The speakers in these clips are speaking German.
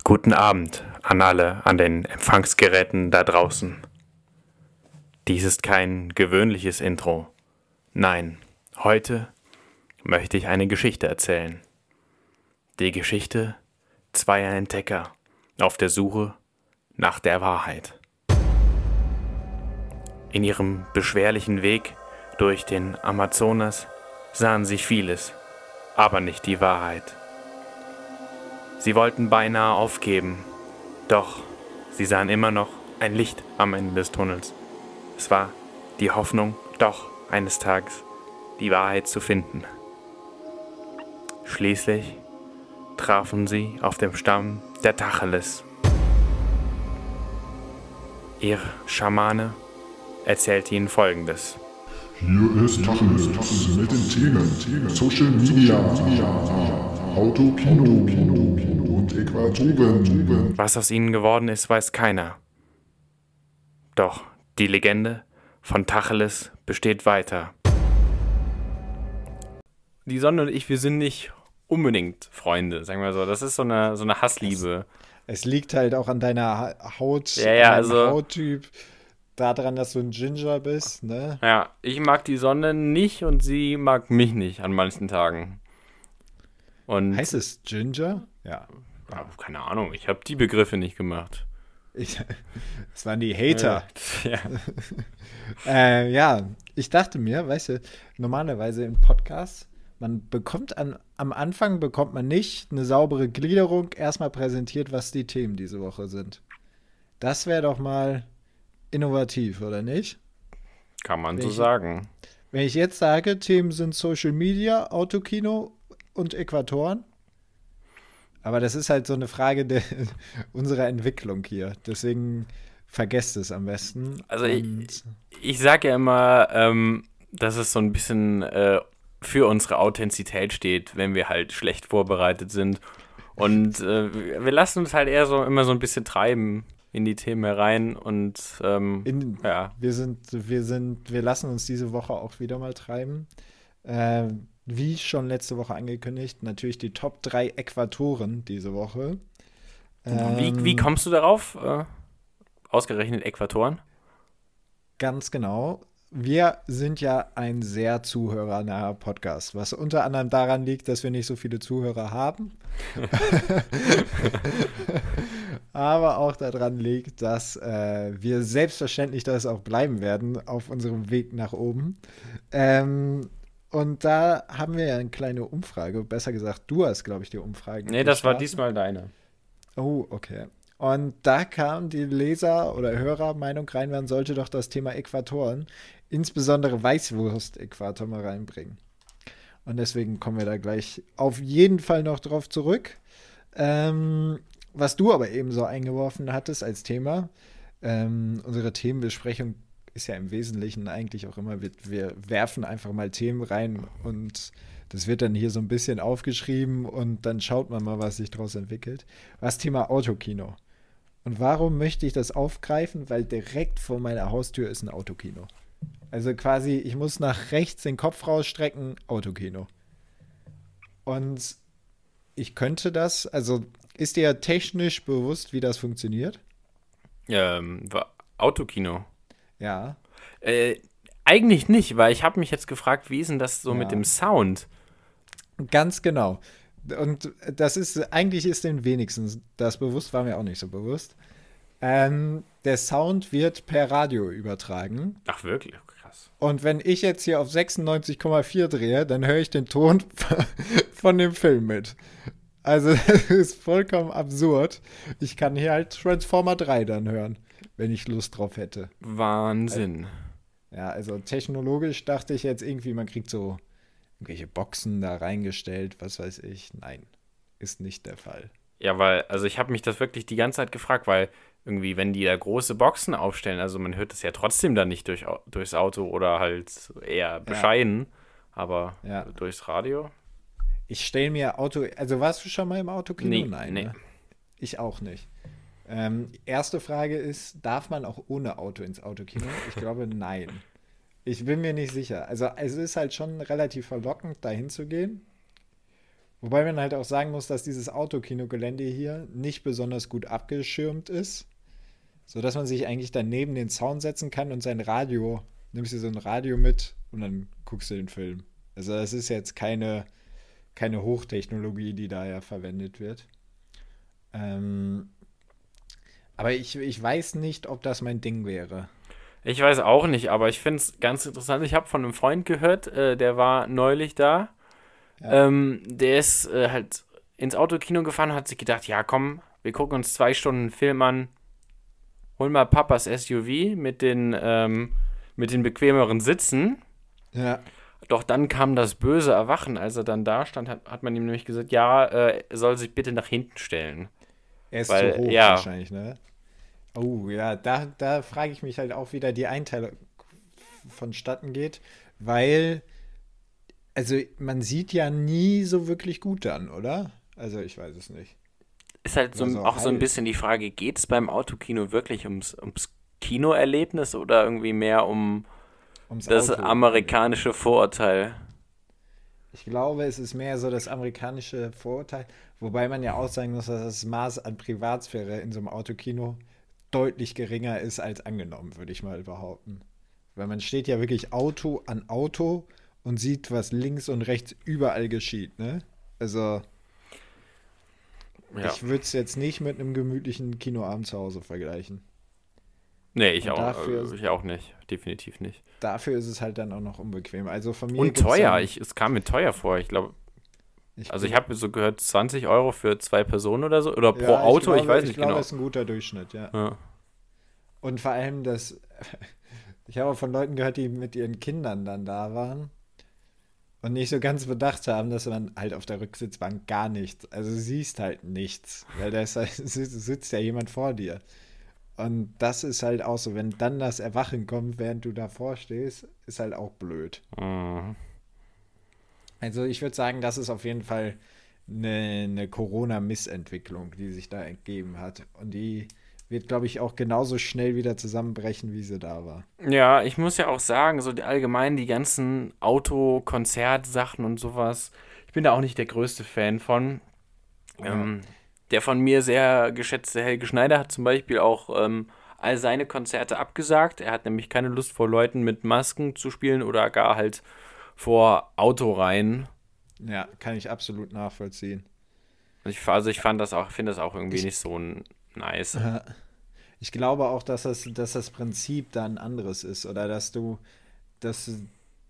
Guten Abend an alle an den Empfangsgeräten da draußen. Dies ist kein gewöhnliches Intro. Nein, heute möchte ich eine Geschichte erzählen. Die Geschichte zweier Entdecker auf der Suche nach der Wahrheit. In ihrem beschwerlichen Weg durch den Amazonas sahen sie vieles, aber nicht die Wahrheit. Sie wollten beinahe aufgeben, doch sie sahen immer noch ein Licht am Ende des Tunnels. Es war die Hoffnung, doch eines Tages die Wahrheit zu finden. Schließlich trafen sie auf dem Stamm der Tacheles. Ihr Schamane erzählte ihnen folgendes. Hier ist Tacheles mit den Themen Social Media, Auto, Kino, und Äquatoren. Was aus ihnen geworden ist, weiß keiner. Doch die Legende von Tacheles besteht weiter. Die Sonne und ich, wir sind nicht unbedingt Freunde, sagen wir so. Das ist so eine, so eine Hassliebe. Es liegt halt auch an deiner Ha- Haut, Ja, ja, also- Hauttyp, daran, dass du ein Ginger bist, ne? Ja, ich mag die Sonne nicht und sie mag mich nicht an manchen Tagen. Und Heißt es Ginger? Ja. Ja, keine Ahnung, ich habe die Begriffe nicht gemacht. Ich, das waren die Hater. Ja. Äh, ja, ich dachte mir, weißt du, normalerweise im Podcast, man bekommt an, am Anfang bekommt man nicht eine saubere Gliederung erstmal präsentiert, was die Themen diese Woche sind. Das wäre doch mal innovativ, oder nicht? Kann man so Welche? sagen. Wenn ich jetzt sage, Themen sind Social Media, Autokino und Äquatoren. Aber das ist halt so eine Frage der, unserer Entwicklung hier. Deswegen vergesst es am besten. Also ich- Ich sage ja immer, ähm, dass es so ein bisschen äh, für unsere Authentizität steht, wenn wir halt schlecht vorbereitet sind. Und äh, wir lassen uns halt eher so immer so ein bisschen treiben in die Themen herein und ähm, In, ja. Wir sind, wir sind, wir lassen uns diese Woche auch wieder mal treiben. Äh, wie schon letzte Woche angekündigt, natürlich die Top 3 Äquatoren diese Woche. Wie, wie Ähm, kommst du darauf? Äh, ausgerechnet Äquatoren? Ganz genau. Wir sind ja ein sehr zuhörernaher Podcast, was unter anderem daran liegt, dass wir nicht so viele Zuhörer haben. Aber auch daran liegt, dass äh, wir selbstverständlich das auch bleiben werden auf unserem Weg nach oben. Ähm, und da haben wir ja eine kleine Umfrage. Besser gesagt, du hast, glaube ich, die Umfrage. Nee, das war diesmal deine. Oh, okay. Und da kam die Leser- oder Hörermeinung rein, man sollte doch das Thema Äquatoren, insbesondere Weißwurst-Äquator mal reinbringen. Und deswegen kommen wir da gleich auf jeden Fall noch drauf zurück. Ähm, was du aber eben so eingeworfen hattest als Thema, ähm, unsere Themenbesprechung ist ja im Wesentlichen eigentlich auch immer, wir, wir werfen einfach mal Themen rein und das wird dann hier so ein bisschen aufgeschrieben und dann schaut man mal, was sich daraus entwickelt. Was Thema Autokino. Und warum möchte ich das aufgreifen? Weil direkt vor meiner Haustür ist ein Autokino. Also quasi, ich muss nach rechts den Kopf rausstrecken, Autokino. Und ich könnte das, also ist dir technisch bewusst, wie das funktioniert? Ähm, Autokino. Ja. Äh, eigentlich nicht, weil ich habe mich jetzt gefragt, wie ist denn das so Ja. mit dem Sound? Ganz genau. Und das ist, eigentlich ist den wenigsten das bewusst, war mir auch nicht so bewusst. Ähm, der Sound wird per Radio übertragen. Ach, wirklich? Krass. Und wenn ich jetzt hier auf 96,4 drehe, dann höre ich den Ton von dem Film mit. Also, das ist vollkommen absurd. Ich kann hier halt Transformer 3 dann hören, wenn ich Lust drauf hätte. Wahnsinn. Ja, also technologisch dachte ich jetzt irgendwie, man kriegt so irgendwelche Boxen da reingestellt, was weiß ich. Nein, ist nicht der Fall. Ja, weil, also ich habe mich das wirklich die ganze Zeit gefragt, weil irgendwie, wenn die da große Boxen aufstellen, also man hört es ja trotzdem dann nicht durch, durchs Auto oder halt eher bescheiden, aber Ja. durchs Radio? Ich stelle mir Auto, also warst du schon mal im Autokino? Nee, Nein, nee. Ne? Ich auch nicht. Ähm, erste Frage ist, darf man auch ohne Auto ins Autokino? Ich glaube, nein. Ich bin mir nicht sicher. Also es ist halt schon relativ verlockend, da hinzugehen. Wobei man halt auch sagen muss, dass dieses Autokinogelände hier nicht besonders gut abgeschirmt ist, sodass man sich eigentlich daneben den Zaun setzen kann und sein Radio, nimmst du so ein Radio mit und dann guckst du den Film. Also es ist jetzt keine, keine Hochtechnologie, die da ja verwendet wird. Ähm, aber ich, ich weiß nicht, ob das mein Ding wäre. Ich weiß auch nicht, aber ich finde es ganz interessant. Ich habe von einem Freund gehört, äh, der war neulich da. Ja. Ähm, der ist äh, halt ins Autokino gefahren hat sich gedacht, ja komm, wir gucken uns zwei Stunden Film an. Holen mal Papas SUV mit den, ähm, mit den bequemeren Sitzen. Ja. Doch dann kam das böse Erwachen. Als er dann da stand, hat, hat man ihm nämlich gesagt, ja, äh, er soll sich bitte nach hinten stellen. Er ist Weil, zu hoch ja, wahrscheinlich, ne? Oh ja, da, da frage ich mich halt auch wieder, die Einteilung vonstatten geht, weil, also man sieht ja nie so wirklich gut dann, oder? Also ich weiß es nicht. Ist halt so, auch so ein bisschen die Frage, geht es beim Autokino wirklich ums, ums Kinoerlebnis oder irgendwie mehr um ums das Auto. amerikanische Vorurteil? Ich glaube, es ist mehr so das amerikanische Vorurteil, wobei man ja auch sagen muss, dass das Maß an Privatsphäre in so einem Autokino deutlich geringer ist als angenommen, würde ich mal behaupten. Weil man steht ja wirklich Auto an Auto und sieht, was links und rechts überall geschieht, ne? Also ja. ich würde es jetzt nicht mit einem gemütlichen Kinoabend zu Hause vergleichen. Nee, ich auch, dafür, äh, ich auch nicht. Definitiv nicht. Dafür ist es halt dann auch noch unbequem. Also von mir Und teuer. Ich, es kam mir teuer vor. Ich glaube, also ich habe so gehört, 20 Euro für zwei Personen oder so. Oder pro ja, Auto, ich, glaube, ich weiß nicht ich glaube, genau. Das ist ein guter Durchschnitt, ja. ja. Und vor allem das, ich habe auch von Leuten gehört, die mit ihren Kindern dann da waren und nicht so ganz bedacht haben, dass man halt auf der Rücksitzbank gar nichts, also siehst halt nichts, weil da halt, sitzt ja jemand vor dir. Und das ist halt auch so, wenn dann das Erwachen kommt, während du davor stehst, ist halt auch blöd. Mhm. Also ich würde sagen, das ist auf jeden Fall eine, eine Corona-Missentwicklung, die sich da ergeben hat. Und die wird, glaube ich, auch genauso schnell wieder zusammenbrechen, wie sie da war. Ja, ich muss ja auch sagen, so die, allgemein die ganzen Auto-Konzert-Sachen und sowas, ich bin da auch nicht der größte Fan von. Ja. Ähm, der von mir sehr geschätzte Helge Schneider hat zum Beispiel auch ähm, all seine Konzerte abgesagt. Er hat nämlich keine Lust vor Leuten mit Masken zu spielen oder gar halt vor Autoreihen. Ja, kann ich absolut nachvollziehen. Ich, also ich fand das auch, finde das auch irgendwie ich, nicht so nice. Ich glaube auch, dass das, dass das Prinzip da ein anderes ist oder dass du, dass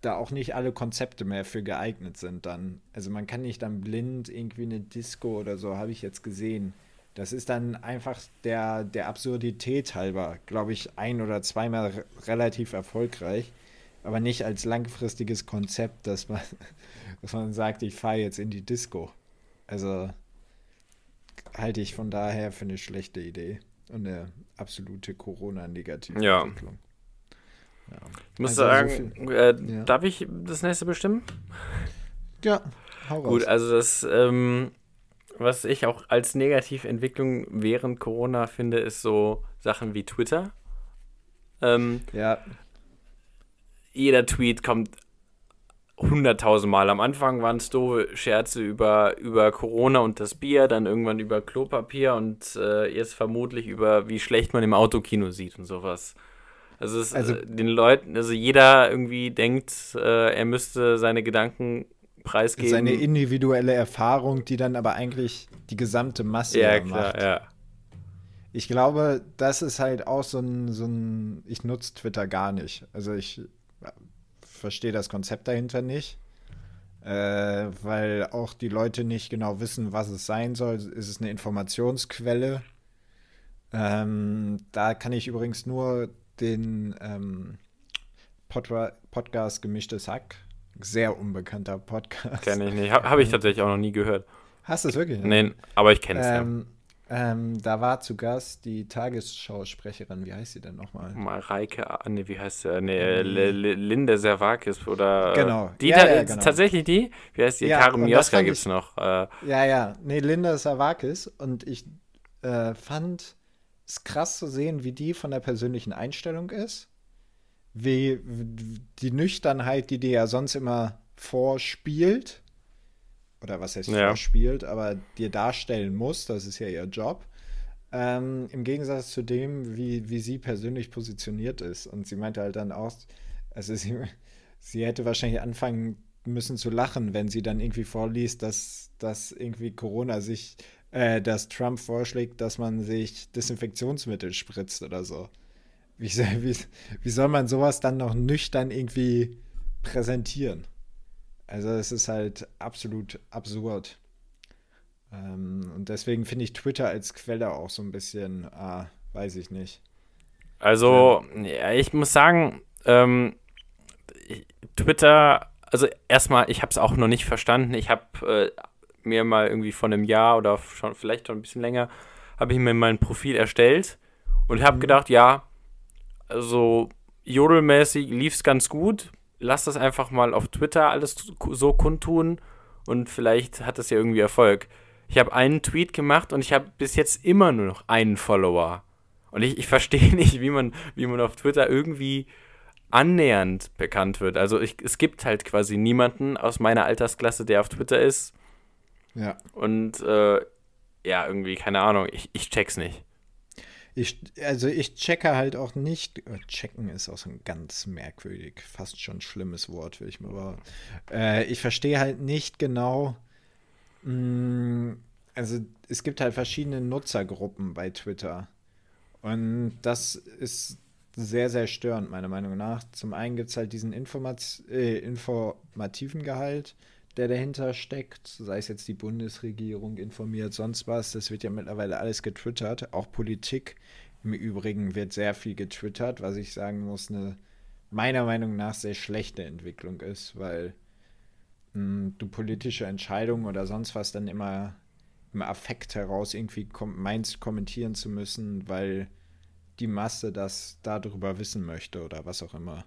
da auch nicht alle Konzepte mehr für geeignet sind dann. Also man kann nicht dann blind irgendwie eine Disco oder so, habe ich jetzt gesehen. Das ist dann einfach der, der Absurdität halber, glaube ich, ein oder zweimal relativ erfolgreich aber nicht als langfristiges Konzept, dass man, dass man sagt, ich fahre jetzt in die Disco. Also halte ich von daher für eine schlechte Idee und eine absolute Corona-negative ja. Entwicklung. Ja. Ich muss also sagen, so äh, ja. darf ich das nächste bestimmen? Ja, hau raus. Gut, also das, ähm, was ich auch als Negativentwicklung während Corona finde, ist so Sachen wie Twitter. Ähm, ja jeder Tweet kommt hunderttausend Mal. Am Anfang waren es doofe Scherze über, über Corona und das Bier, dann irgendwann über Klopapier und äh, jetzt vermutlich über, wie schlecht man im Autokino sieht und sowas. Also, es, also äh, den Leuten, also jeder irgendwie denkt, äh, er müsste seine Gedanken preisgeben. Seine individuelle Erfahrung, die dann aber eigentlich die gesamte Masse ja, klar, macht. Ja. Ich glaube, das ist halt auch so ein, so ein ich nutze Twitter gar nicht. Also ich verstehe das Konzept dahinter nicht, äh, weil auch die Leute nicht genau wissen, was es sein soll. Ist es eine Informationsquelle? Ähm, da kann ich übrigens nur den ähm, Pod Podcast Gemischtes Hack, sehr unbekannter Podcast. Kenne ich nicht, habe hab ich tatsächlich auch noch nie gehört. Hast du es wirklich? Nein, aber ich kenne es ähm, ja. Ähm, da war zu Gast die Tagesschausprecherin, wie heißt sie denn nochmal? Mareike, nee, wie heißt sie? Nee, Linde Servakis oder. Genau. Die ja, ja, genau. Tatsächlich die? Wie heißt die? Ja, Karin Mioska gibt es noch. Äh. Ja, ja. Nee, Linde Servakis. Und ich äh, fand es krass zu sehen, wie die von der persönlichen Einstellung ist. Wie die Nüchternheit, die die ja sonst immer vorspielt oder was heißt Ja. vorspielt, aber dir darstellen muss, das ist ja ihr Job. Ähm, Im Gegensatz zu dem, wie, wie sie persönlich positioniert ist. Und sie meinte halt dann auch, also sie, sie hätte wahrscheinlich anfangen müssen zu lachen, wenn sie dann irgendwie vorliest, dass, dass irgendwie Corona sich, äh, dass Trump vorschlägt, dass man sich Desinfektionsmittel spritzt oder so. Wie, wie, wie soll man sowas dann noch nüchtern irgendwie präsentieren? Also es ist halt absolut absurd. Ähm, und deswegen finde ich Twitter als Quelle auch so ein bisschen, ah, weiß ich nicht. Also, ja, ich muss sagen, ähm, Twitter, also erstmal, ich habe es auch noch nicht verstanden. Ich habe äh, mir mal irgendwie vor einem Jahr oder schon vielleicht schon ein bisschen länger, habe ich mir mein Profil erstellt und habe gedacht, ja, also jodelmäßig lief es ganz gut. Lass das einfach mal auf Twitter alles so kundtun und vielleicht hat das ja irgendwie Erfolg. Ich habe einen Tweet gemacht und ich habe bis jetzt immer nur noch einen Follower. Und ich, ich verstehe nicht, wie man, wie man auf Twitter irgendwie annähernd bekannt wird. Also ich, es gibt halt quasi niemanden aus meiner Altersklasse, der auf Twitter ist. Ja. Und äh, ja, irgendwie, keine Ahnung, ich, ich check's nicht. Ich, also ich checke halt auch nicht, äh, checken ist auch so ein ganz merkwürdig, fast schon schlimmes Wort, will ich mal aber äh, ich verstehe halt nicht genau, mh, also es gibt halt verschiedene Nutzergruppen bei Twitter und das ist sehr, sehr störend, meiner Meinung nach. Zum einen gibt es halt diesen Informat äh, informativen Gehalt, der dahinter steckt, sei es jetzt die Bundesregierung informiert, sonst was, das wird ja mittlerweile alles getwittert, auch Politik im Übrigen wird sehr viel getwittert, was ich sagen muss, eine meiner Meinung nach sehr schlechte Entwicklung ist, weil mh, du politische Entscheidungen oder sonst was dann immer im Affekt heraus irgendwie kom meinst, kommentieren zu müssen, weil die Masse das darüber wissen möchte oder was auch immer.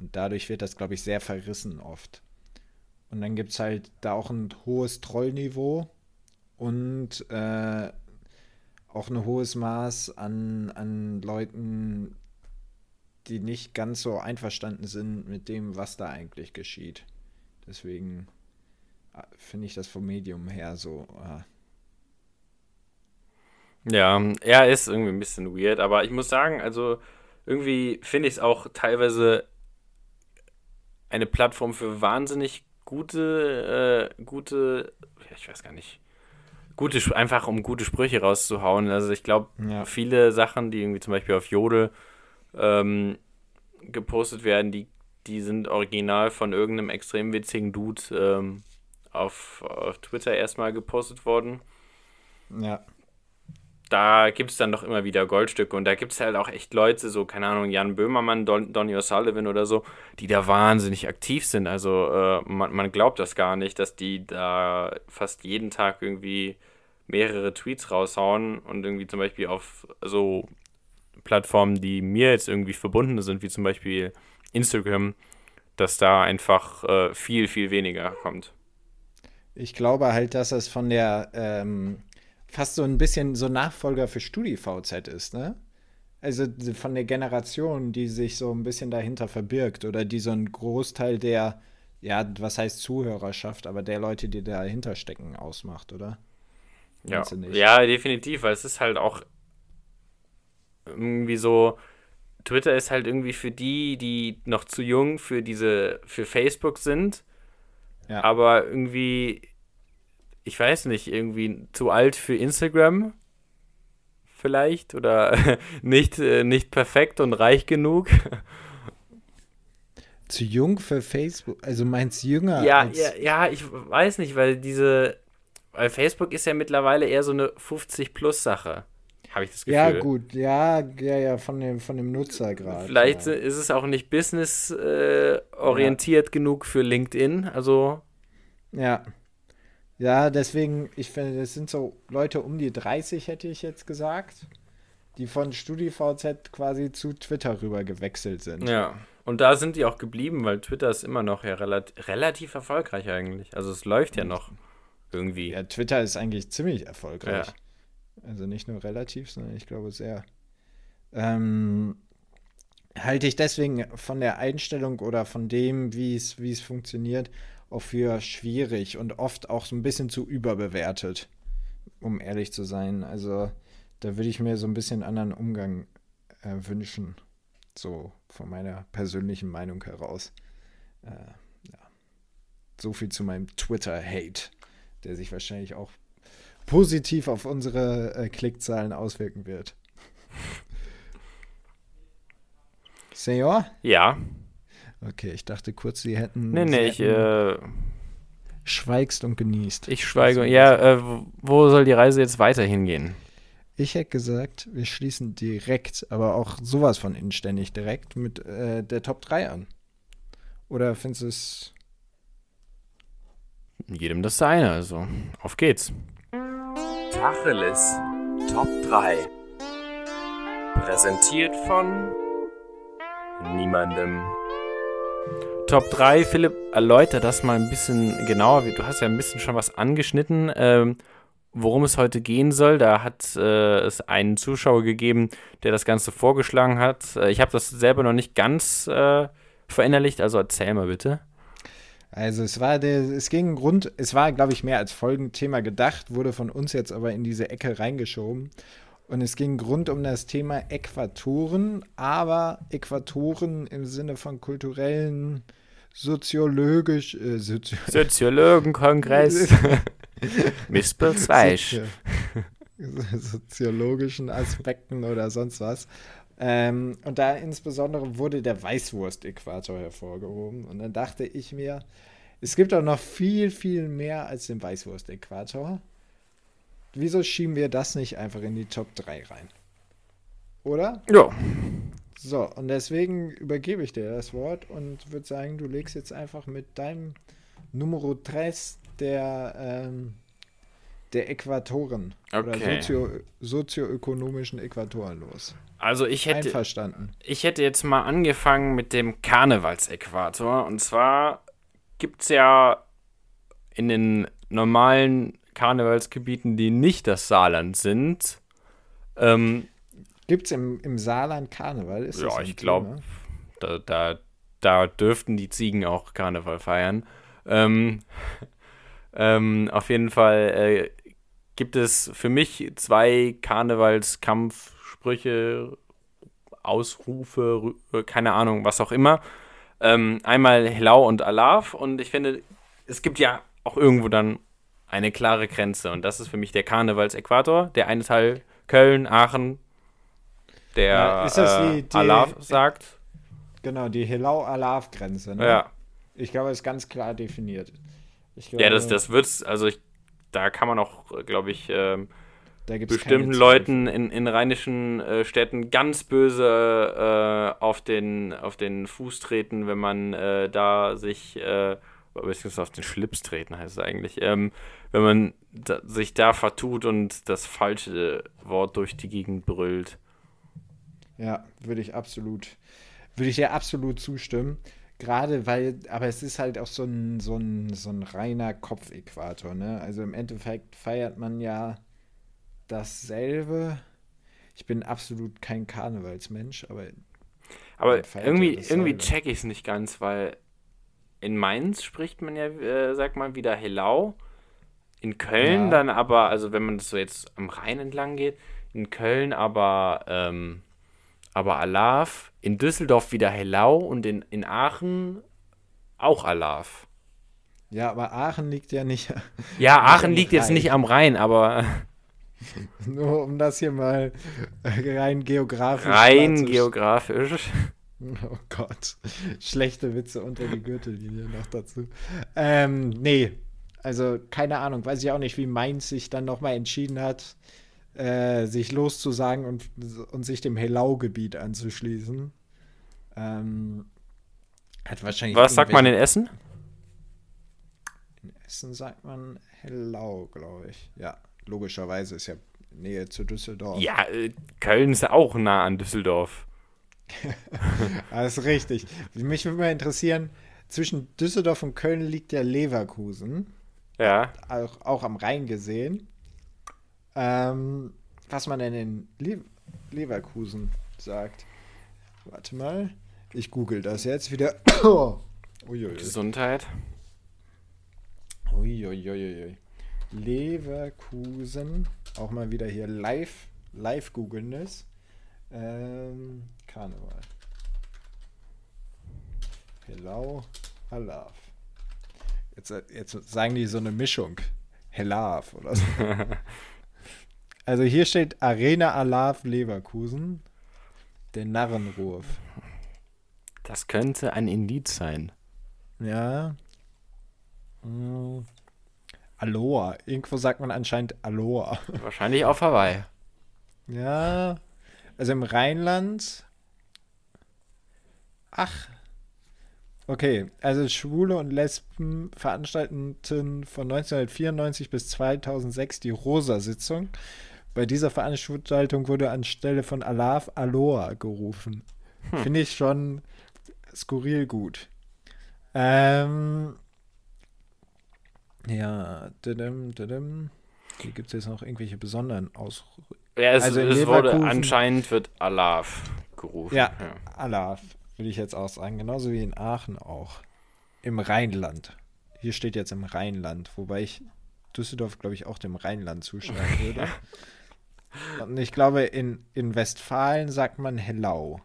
Und dadurch wird das, glaube ich, sehr verrissen oft. Und dann gibt es halt da auch ein hohes Trollniveau und äh, auch ein hohes Maß an, an Leuten, die nicht ganz so einverstanden sind mit dem, was da eigentlich geschieht. Deswegen äh, finde ich das vom Medium her so. Äh, Ja, er ist irgendwie ein bisschen weird, aber ich muss sagen, also irgendwie finde ich es auch teilweise eine Plattform für wahnsinnig gute, äh, gute, ich weiß gar nicht, gute, einfach um gute Sprüche rauszuhauen. Also ich glaube, Ja. viele Sachen, die irgendwie zum Beispiel auf Jodel ähm, gepostet werden, die, die sind original von irgendeinem extrem witzigen Dude ähm, auf, auf Twitter erstmal gepostet worden ja. Da gibt es dann doch immer wieder Goldstücke und da gibt es halt auch echt Leute, so, keine Ahnung, Jan Böhmermann, Don, Donny O'Sullivan oder so, die da wahnsinnig aktiv sind. Also äh, man, man glaubt das gar nicht, dass die da fast jeden Tag irgendwie mehrere Tweets raushauen und irgendwie zum Beispiel auf so Plattformen, die mir jetzt irgendwie verbunden sind, wie zum Beispiel Instagram, dass da einfach äh, viel, viel weniger kommt. Ich glaube halt, dass das von der ähm, fast so ein bisschen so Nachfolger für StudiVZ ist, ne? Also von der Generation, die sich so ein bisschen dahinter verbirgt oder die so einen Großteil der, ja, was heißt Zuhörerschaft, aber der Leute, die dahinter stecken, ausmacht, oder? Ja, ja, definitiv, weil es ist halt auch irgendwie so, Twitter ist halt irgendwie für die, die noch zu jung für diese, für Facebook sind, Ja. aber irgendwie, ich weiß nicht, irgendwie zu alt für Instagram vielleicht oder nicht, äh, nicht perfekt und reich genug. Zu jung für Facebook, also meinst jünger Ja, als ja, ja, ich weiß nicht, weil diese, weil Facebook ist ja mittlerweile eher so eine 50-Plus-Sache, habe ich das Gefühl. Ja, gut, ja, ja, ja, von dem, von dem Nutzer gerade. Vielleicht ja. ist es auch nicht business-orientiert äh, orientiert genug für LinkedIn. Also, Ja. Ja, deswegen, ich finde, das sind so Leute um die 30, hätte ich jetzt gesagt, die von StudiVZ quasi zu Twitter rüber gewechselt sind. ja. Und da sind die auch geblieben, weil Twitter ist immer noch ja relativ, relativ erfolgreich eigentlich. Also es läuft ja noch irgendwie. Ja, Twitter ist eigentlich ziemlich erfolgreich. Ja. Also nicht nur relativ, sondern ich glaube sehr. Ähm, halte ich deswegen von der Einstellung oder von dem, wie es, wie es funktioniert, auch für schwierig und oft auch so ein bisschen zu überbewertet, um ehrlich zu sein. Also da würde ich mir so ein bisschen anderen Umgang äh, wünschen, so von meiner persönlichen Meinung heraus. Äh, ja. So viel zu meinem Twitter-Hate, der sich wahrscheinlich auch positiv auf unsere äh, Klickzahlen auswirken wird. Senor? Ja. Okay, ich dachte kurz, sie hätten. Nee, nee, ich, äh, schweigst und genießt. Ich schweige. Ja, äh, wo soll die Reise jetzt weiter hingehen? Ich hätte gesagt, wir schließen direkt, aber auch sowas von inständig direkt mit äh, der Top 3 an. Oder findest du es. Jedem das seine, also. Auf geht's. Tacheles Top 3. Präsentiert von niemandem. Top 3, Philipp, erläuter das mal ein bisschen genauer. Du hast ja ein bisschen schon was angeschnitten, ähm, worum es heute gehen soll. Da hat äh, es einen Zuschauer gegeben, der das Ganze vorgeschlagen hat. Äh, ich habe das selber noch nicht ganz äh, verinnerlicht, also erzähl mal bitte. Also es war der, es ging Grund, es war, glaube ich, mehr als Folgenthema gedacht, wurde von uns jetzt aber in diese Ecke reingeschoben. Und es ging rund um das Thema Äquatoren, aber Äquatoren im Sinne von kulturellen, soziologisch, äh, Sozi Soziologenkongress. Mispel 2. soziologischen Aspekten oder sonst was. Ähm, und da insbesondere wurde der Weißwurst-Äquator hervorgehoben. Und dann dachte ich mir, es gibt auch noch viel, viel mehr als den Weißwurst-Äquator wieso schieben wir das nicht einfach in die Top 3 rein? Oder? Ja. So, und deswegen übergebe ich dir das Wort und würde sagen, du legst jetzt einfach mit deinem Numero 3 der, ähm, der Äquatoren okay. oder sozio, sozioökonomischen Äquatoren los. Also ich hätte, Einverstanden. ich hätte jetzt mal angefangen mit dem Karnevalsäquator. Und zwar gibt es ja in den normalen Karnevalsgebieten, die nicht das Saarland sind. Ähm, Gibt es im, im Saarland Karneval? Ist ja, ich glaube, da, da, da dürften die Ziegen auch Karneval feiern. Ähm, ähm, auf jeden Fall äh, gibt es für mich zwei Karnevalskampfsprüche, Ausrufe, keine Ahnung, was auch immer. Ähm, einmal Helau und Alaf und ich finde, es gibt ja auch irgendwo dann eine klare Grenze. Und das ist für mich der Karnevalsäquator. Der eine Teil Köln, Aachen, der ja, ist das die, die, Alaf sagt. Genau, die Helau-Alaf-Grenze. Ne? Ja. Ich glaube, ist ganz klar definiert. Glaube, ja, das, das wird's, also ich, da kann man auch, glaube ich, ähm, bestimmten Leuten in, in rheinischen äh, Städten ganz böse äh, auf, den, auf den Fuß treten, wenn man äh, da sich äh, beziehungsweise auf den Schlips treten heißt es eigentlich, ähm, wenn man da, sich da vertut und das falsche Wort durch die Gegend brüllt. Ja, würde ich absolut, würde ich dir absolut zustimmen. Gerade weil, aber es ist halt auch so ein, so ein, so ein reiner Kopfäquator, ne? Also im Endeffekt feiert man ja dasselbe. Ich bin absolut kein Karnevalsmensch, aber. Aber irgendwie, irgendwie check ich es nicht ganz, weil in Mainz spricht man ja, äh, sag mal, wieder Helau. In Köln ja. dann aber, also wenn man das so jetzt am Rhein entlang geht, in Köln aber, ähm, aber Alaf, in Düsseldorf wieder Helau und in, in Aachen auch Alaf. Ja, aber Aachen liegt ja nicht. Ja, Aachen liegt jetzt nicht am Rhein, aber. Nur um das hier mal rein geografisch. Rein geografisch. Oh Gott. Schlechte Witze unter die Gürtellinie noch dazu. Ähm, nee. Also, keine Ahnung. Weiß ich auch nicht, wie Mainz sich dann nochmal entschieden hat, äh, sich loszusagen und, und sich dem Helau-Gebiet anzuschließen. Ähm, hat wahrscheinlich. Was sagt man in Essen? In Essen sagt man Hellau, glaube ich. Ja, logischerweise ist ja Nähe zu Düsseldorf. Ja, äh, Köln ist ja auch nah an Düsseldorf. das ist richtig. Mich würde mal interessieren, zwischen Düsseldorf und Köln liegt ja Leverkusen. Ja. Auch, auch am Rhein gesehen. Ähm, was man denn in Le Leverkusen sagt. Warte mal. Ich google das jetzt wieder. Uiuiui. Gesundheit. Uiuiuiui. Leverkusen. Auch mal wieder hier live, live googeln ist. Ähm, Karneval. Hello, Alaf. Jetzt, jetzt sagen die so eine Mischung. Helaf oder so. also hier steht Arena Alaf Leverkusen. Der Narrenruf. Das könnte ein Indiz sein. Ja. Hm. Aloha. Irgendwo sagt man anscheinend Aloha. Wahrscheinlich auf Hawaii. Ja. Also im Rheinland. Ach. Okay, also Schwule und Lesben veranstalteten von 1994 bis 2006 die Rosa-Sitzung. Bei dieser Veranstaltung wurde anstelle von Alaf Aloha gerufen. Hm. Finde ich schon skurril gut. Ähm, ja, didim, didim. Hier gibt es jetzt noch irgendwelche besonderen Ausrüstungen. Ja, es, also es wurde anscheinend wird Alaf gerufen. Ja, ja. Alaf würde ich jetzt auch sagen. Genauso wie in Aachen auch. Im Rheinland. Hier steht jetzt im Rheinland, wobei ich Düsseldorf, glaube ich, auch dem Rheinland zuschreiben würde. Und ich glaube, in, in Westfalen sagt man Hellau.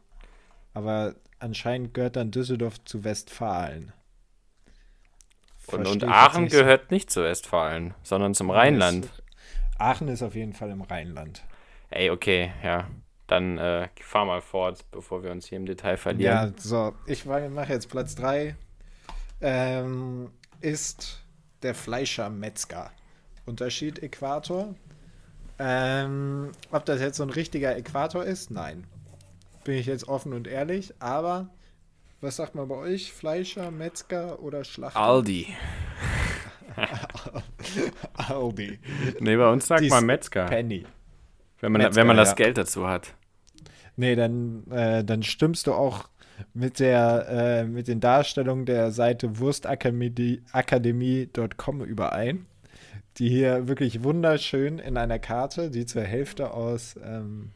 Aber anscheinend gehört dann Düsseldorf zu Westfalen. Und, und Aachen nicht gehört so. nicht zu Westfalen, sondern zum Rheinland. Aachen ist auf jeden Fall im Rheinland. Ey, okay, ja. Dann äh, fahr mal fort, bevor wir uns hier im Detail verlieren. Ja, so, ich mache jetzt Platz 3. Ähm, ist der Fleischer Metzger. Unterschied Äquator. Ähm, ob das jetzt so ein richtiger Äquator ist? Nein. Bin ich jetzt offen und ehrlich, aber was sagt man bei euch? Fleischer, Metzger oder Schlachter? Aldi. Aldi. Nee, bei uns sagt man Metzger. Penny. Wenn man, Metzger, wenn man das ja. Geld dazu hat. Nee, dann, äh, dann stimmst du auch mit der äh, mit den Darstellungen der Seite wurstakademie.com überein, die hier wirklich wunderschön in einer Karte, die zur Hälfte aus ähm,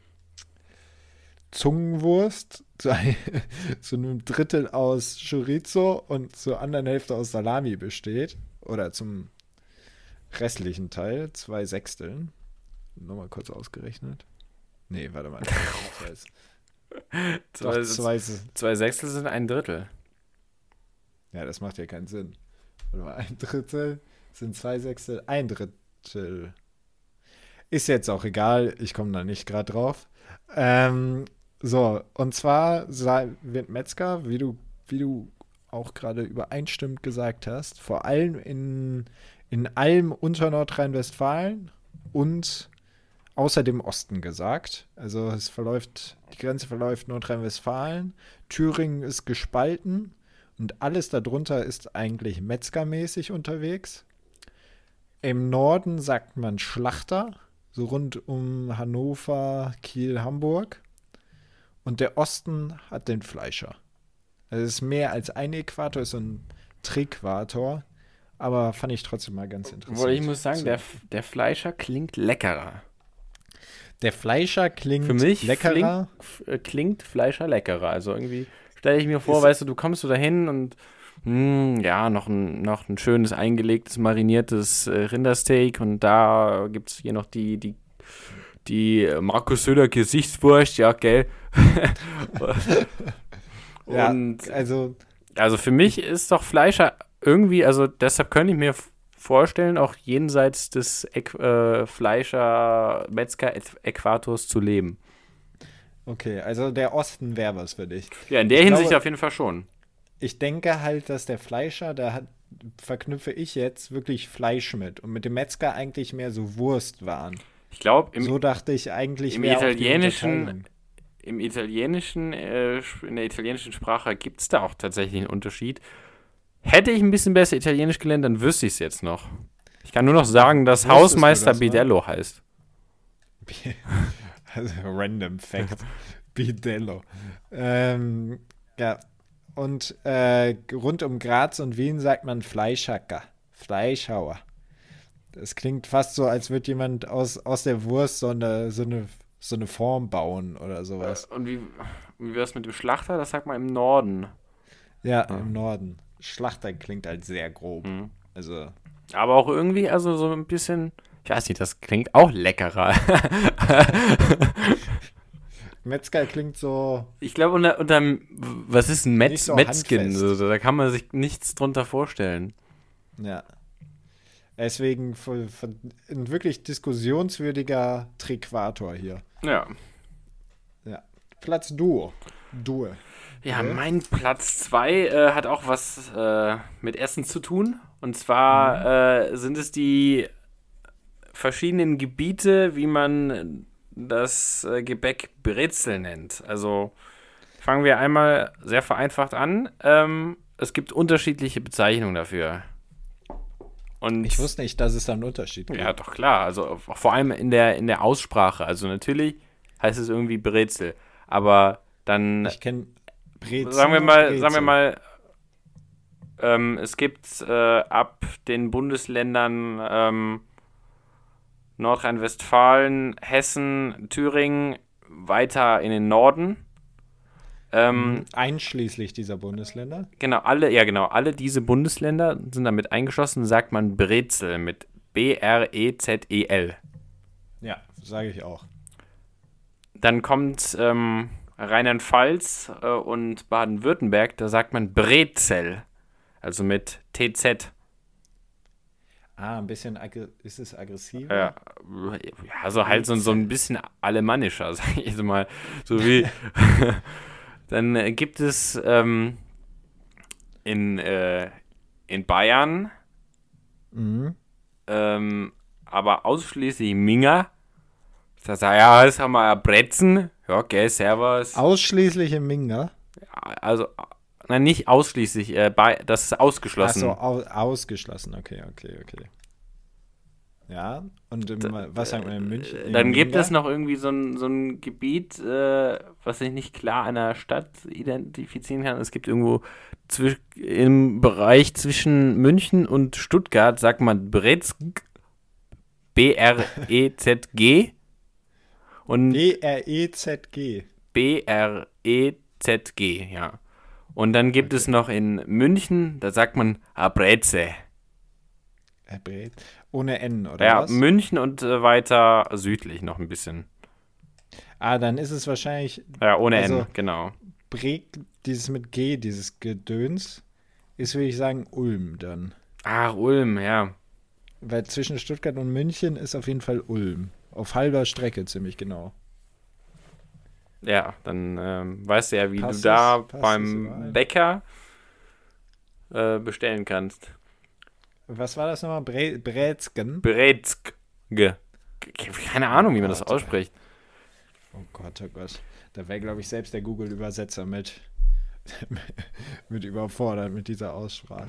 Zungenwurst, zu, ein, zu, einem Drittel aus Chorizo und zur anderen Hälfte aus Salami besteht. Oder zum restlichen Teil, zwei Sechsteln. Nochmal kurz ausgerechnet. Nee, warte mal. zwei, Doch, zwei, zwei Sechstel sind ein Drittel. Ja, das macht ja keinen Sinn. Warte mal, ein Drittel sind zwei Sechstel, ein Drittel. Ist jetzt auch egal, ich komme da nicht gerade drauf. Ähm, so, und zwar wird Metzger, wie du, wie du auch gerade übereinstimmend gesagt hast, vor allem in, in allem unter Nordrhein-Westfalen und außer dem Osten gesagt. Also es verläuft, die Grenze verläuft Nordrhein-Westfalen, Thüringen ist gespalten und alles darunter ist eigentlich metzgermäßig unterwegs. Im Norden sagt man Schlachter, so rund um Hannover, Kiel, Hamburg. Und der Osten hat den Fleischer. Also es ist mehr als ein Äquator, ist so ein Triquator. Aber fand ich trotzdem mal ganz interessant. Obwohl ich muss sagen, so. der, der Fleischer klingt leckerer. Der Fleischer klingt Für mich leckerer. Klingt, äh, klingt Fleischer leckerer. Also irgendwie stelle ich mir vor, ist weißt du, du kommst so dahin und mh, hm, ja, noch ein, noch ein schönes eingelegtes, mariniertes äh, Rindersteak und da gibt es hier noch die, die die Markus Söder Gesichtswurst, ja, gell. und ja, also. Also für mich ist doch Fleischer irgendwie, also deshalb könnte ich mir vorstellen, auch jenseits des Äqu äh, Fleischer-Metzger-Äquators zu leben. Okay, also der Osten wäre was für dich. Ja, in der ich Hinsicht glaube, auf jeden Fall schon. Ich denke halt, dass der Fleischer, da hat, verknüpfe ich jetzt wirklich Fleisch mit und mit dem Metzger eigentlich mehr so Wurstwaren. Ich glaube, so dachte ich eigentlich im italienischen, im italienischen, äh, in der italienischen Sprache gibt es da auch tatsächlich einen Unterschied. Hätte ich ein bisschen besser Italienisch gelernt, dann wüsste ich es jetzt noch. Ich kann nur noch sagen, dass Wusstest Hausmeister das, Bidello ne? heißt. also, random Fact. Bidello. Ähm, ja. Und äh, rund um Graz und Wien sagt man Fleischhacker. Fleischhauer. Das klingt fast so, als würde jemand aus, aus der Wurst so eine, so, eine, so eine Form bauen oder sowas. Und wie, wie wäre es mit dem Schlachter? Das sagt man im Norden. Ja, ja, im Norden. Schlachter klingt halt sehr grob. Mhm. Also Aber auch irgendwie, also so ein bisschen, ich weiß nicht, das klingt auch leckerer. Metzger klingt so. Ich glaube, unter, unter, was ist ein Metz, so Metzgen? So, da kann man sich nichts drunter vorstellen. Ja. Deswegen von, von, ein wirklich diskussionswürdiger Triquator hier. Ja. Ja. Platz Duo. Duo. Ja, Okay. mein Platz 2 äh, hat auch was äh, mit Essen zu tun. Und zwar äh, sind es die verschiedenen Gebiete, wie man das äh, Gebäck Brezel nennt. Also fangen wir einmal sehr vereinfacht an. Ähm, es gibt unterschiedliche Bezeichnungen dafür. Und Ich wusste nicht, dass es da einen Unterschied gibt. ja, doch klar. Also vor allem in der, in der Aussprache. Also natürlich heißt es irgendwie Brezel. Aber dann Ich kenne Brezel. sagen wir mal, Brezel. sagen wir mal, ähm, es gibt äh, ab den Bundesländern ähm, Nordrhein-Westfalen, Hessen, Thüringen weiter in den Norden. Ähm, Einschließlich dieser Bundesländer. Genau, alle, ja genau, alle diese Bundesländer sind damit eingeschlossen, sagt man Brezel mit B-R-E-Z-E-L. Ja, sage ich auch. Dann kommt ähm, Rheinland-Pfalz äh, und Baden-Württemberg, da sagt man Brezel, also mit TZ. Ah, ein bisschen ist es aggressiv. Ja, also halt so, so ein bisschen alemannischer, sag ich jetzt mal. So wie. Dann gibt es ähm, in, äh, in Bayern Mhm. ähm, aber ausschließlich Minger. Da sagt ja, das haben wir ja Brezen. Okay, Servus. Ausschließlich im Minger. Also, nein, nicht ausschließlich. Äh, bei, das ist ausgeschlossen. Achso, au ausgeschlossen. Okay, okay, okay. Ja, und im, was sagt man in München? In Dann gibt Minga? es noch irgendwie so ein, so ein Gebiet, äh, was ich nicht klar einer Stadt identifizieren kann. Es gibt irgendwo im Bereich zwischen München und Stuttgart, sagt man Brezg, B-R-E-Z-G und E B-R-E-Z-G. B-R-E-Z-G, ja. Und dann gibt es noch in München, da sagt man Abreze. Bre- Ohne N, oder Ja, was? München und äh, weiter südlich noch ein bisschen. Ah, dann ist es wahrscheinlich Ja, ohne Also- N, genau. Breg, dieses mit G, dieses Gedöns, ist, würde ich sagen, Ulm dann. Ach, Ulm, ja. Weil zwischen Stuttgart und München ist auf jeden Fall Ulm. Auf halber Strecke ziemlich genau. Ja, dann ähm, weißt du ja, wie Passt du da beim? Bäcker äh, bestellen kannst. Was war das nochmal? Bre Brezken? Brezk. Keine Ahnung, wie man das Warte. ausspricht. Oh Gott, oh Gott. Da wäre, glaube ich, selbst der Google-Übersetzer mit, mit überfordert mit dieser Aussprache.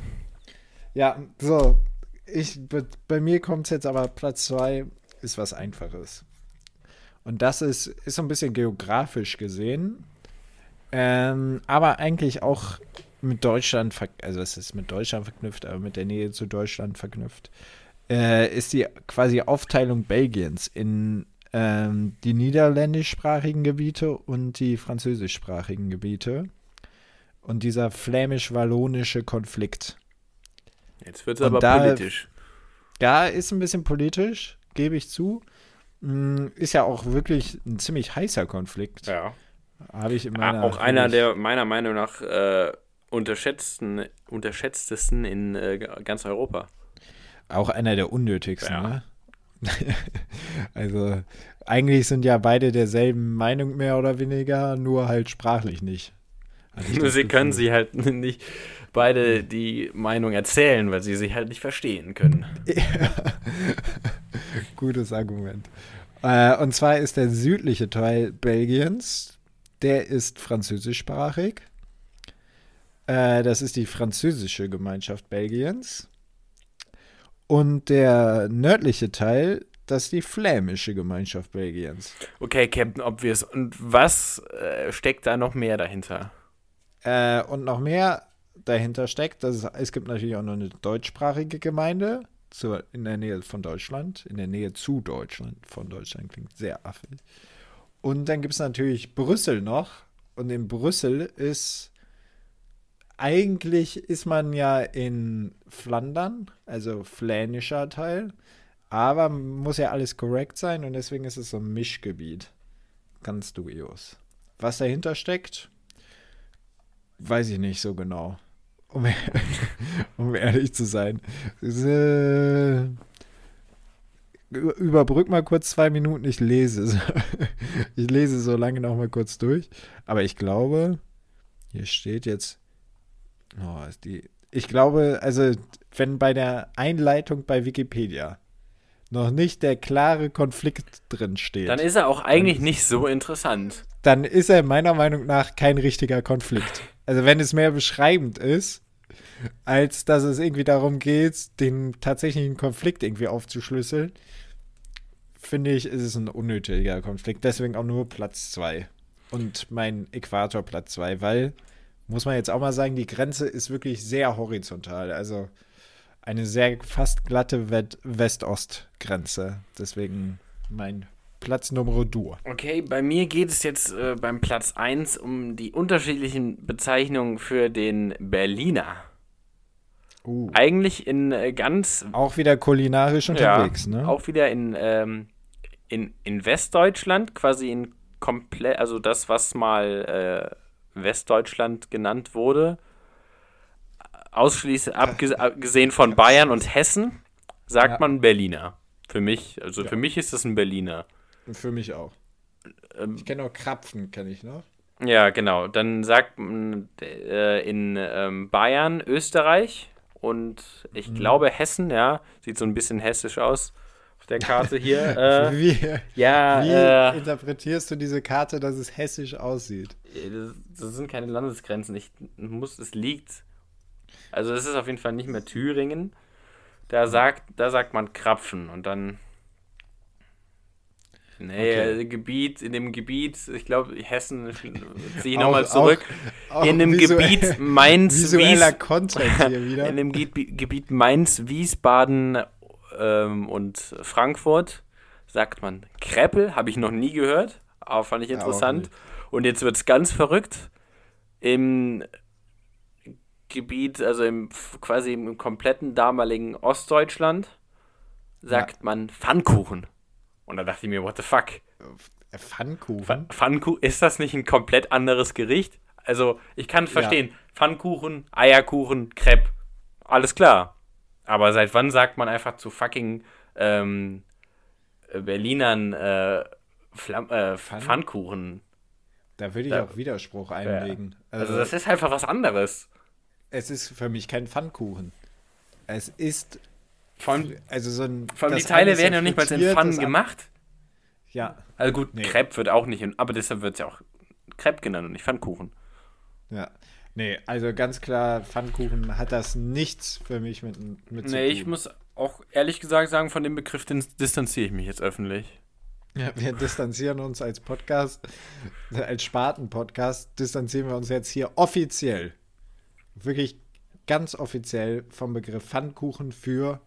Ja, so. Ich, bei mir kommt es jetzt aber Platz 2 ist was Einfaches. Und das ist, ist so ein bisschen geografisch gesehen, ähm, aber eigentlich auch mit Deutschland, also es ist mit Deutschland verknüpft, aber mit der Nähe zu Deutschland verknüpft, äh, ist die quasi Aufteilung Belgiens in ähm, die niederländischsprachigen Gebiete und die französischsprachigen Gebiete. Und dieser flämisch-wallonische Konflikt. Jetzt wird es aber da- politisch. Ja, ist ein bisschen politisch, gebe ich zu. Mm, Ist ja auch wirklich ein ziemlich heißer Konflikt. Ja. Habe ich in Ah, meiner. auch einer der meiner Meinung nach äh, unterschätzten, unterschätztesten in äh, ganz Europa. Auch einer der unnötigsten, Ja. ne? also, eigentlich sind ja beide derselben Meinung mehr oder weniger, nur halt sprachlich nicht. Das Sie können sie halt nicht beide die Meinung erzählen, weil sie sich halt nicht verstehen können. Gutes Argument. Äh, und zwar ist der südliche Teil Belgiens, der ist französischsprachig. Äh, das ist die französische Gemeinschaft Belgiens. Und der nördliche Teil, das ist die flämische Gemeinschaft Belgiens. Okay, Captain Obvious. Und was äh, steckt da noch mehr dahinter? Äh, und noch mehr dahinter steckt, dass es, es gibt natürlich auch noch eine deutschsprachige Gemeinde zur, in der Nähe von Deutschland, in der Nähe zu Deutschland, von Deutschland klingt sehr affig. Und dann gibt es natürlich Brüssel noch. Und in Brüssel ist eigentlich ist man ja in Flandern, also flänischer Teil, aber muss ja alles korrekt sein und deswegen ist es so ein Mischgebiet. Ganz dubios. Was dahinter steckt, weiß ich nicht so genau. Um, um ehrlich zu sein. Äh, überbrück mal kurz zwei Minuten, ich lese. Ich lese so lange noch mal kurz durch. Aber ich glaube, hier steht jetzt Oh, die. Ich glaube, also, wenn bei der Einleitung bei Wikipedia noch nicht der klare Konflikt drin steht. Dann ist er auch eigentlich nicht so interessant. Dann ist er meiner Meinung nach kein richtiger Konflikt. Also, wenn es mehr beschreibend ist, als dass es irgendwie darum geht, den tatsächlichen Konflikt irgendwie aufzuschlüsseln, finde ich, ist es ein unnötiger Konflikt. Deswegen auch nur Platz 2. Und mein Äquator Platz 2, weil muss man jetzt auch mal sagen, die Grenze ist wirklich sehr horizontal. Also eine sehr fast glatte West-Ost-Grenze. Deswegen mein Platz Nummer 2. Okay, bei mir geht es jetzt äh, beim Platz 1 um die unterschiedlichen Bezeichnungen für den Berliner. Uh. Eigentlich in äh, ganz. Auch wieder kulinarisch unterwegs, ja, ne? Auch wieder in, ähm, in, in Westdeutschland, quasi in komplett, also das, was mal äh, Westdeutschland genannt wurde, ausschließlich abgesehen von Bayern und Hessen, sagt ja. man Berliner. Für mich, also ja. für mich ist das ein Berliner. Für mich auch. Ähm, ich kenne auch Krapfen, kenne ich noch. Ja, genau. Dann sagt man äh, in ähm, Bayern, Österreich und ich mhm. glaube Hessen, ja, sieht so ein bisschen hessisch aus der Karte hier. Äh, wie ja, wie äh, interpretierst du diese Karte, dass es hessisch aussieht? Das, das, sind keine Landesgrenzen. Ich muss, es liegt. Also es ist auf jeden Fall nicht mehr Thüringen. Da sagt, da sagt man Krapfen und dann. Nee, okay. Äh, Gebiet, in dem Gebiet, ich glaube, Hessen ziehe ich nochmal zurück. Auch, auch in dem Gebiet Mainz, Wies, Content hier wieder. In dem Gebiet Mainz, Wiesbaden ähm, und Frankfurt sagt man Kreppel, habe ich noch nie gehört, aber fand ich interessant. Und jetzt wird es ganz verrückt. Im Gebiet, also im quasi im kompletten damaligen Ostdeutschland, sagt ja. man Pfannkuchen. Und da dachte ich mir, what the fuck? Äh, Pfannkuchen? Pfannkuchen, ist das nicht ein komplett anderes Gericht? Also, ich kann es verstehen. Ja. Pfannkuchen, Eierkuchen, Crepe. Alles klar. Aber seit wann sagt man einfach zu fucking ähm, Berlinern äh, äh, Pfannkuchen? Da würde ich da, auch Widerspruch einlegen. Ja. Also, also, das ist einfach was anderes. Es ist für mich kein Pfannkuchen. Es ist von, also so ein. Vor allem die Teile werden ja nicht mal in Pfannen gemacht. Ja. Also gut, nee. Crepe wird auch nicht, in, aber deshalb wird es ja auch Crepe genannt und nicht Pfannkuchen. Ja. Nee, also ganz klar, Pfannkuchen hat das nichts für mich mit, mit zu nee, tun. ich muss auch ehrlich gesagt sagen, von dem Begriff distanziere ich mich jetzt öffentlich. Ja, wir distanzieren uns als Podcast, als Spaten-Podcast, distanzieren wir uns jetzt hier offiziell, wirklich ganz offiziell vom Begriff Pfannkuchen für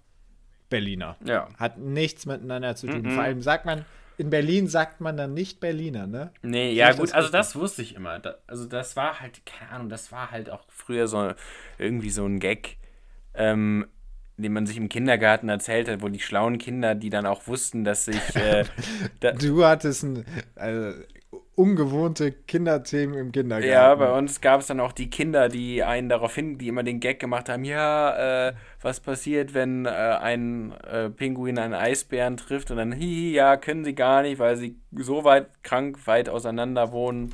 Berliner. Ja. Hat nichts miteinander zu tun. Mm -mm. Vor allem sagt man, in Berlin sagt man dann nicht Berliner, ne? Nee, ja gut, das also das wusste ich immer. Da, also das war halt, keine Ahnung, das war halt auch früher so irgendwie so ein Gag, ähm, den man sich im Kindergarten erzählt hat, wo die schlauen Kinder, die dann auch wussten, dass sich... Äh, da du hattest ein, also, ungewohnte Kinderthemen im Kindergarten. Ja, bei uns gab es dann auch die Kinder, die einen darauf hin, die immer den Gag gemacht haben, ja, äh, was passiert, wenn äh, ein äh, Pinguin einen Eisbären trifft und dann, hihi, ja, können sie gar nicht, weil sie so weit krank, weit auseinander wohnen.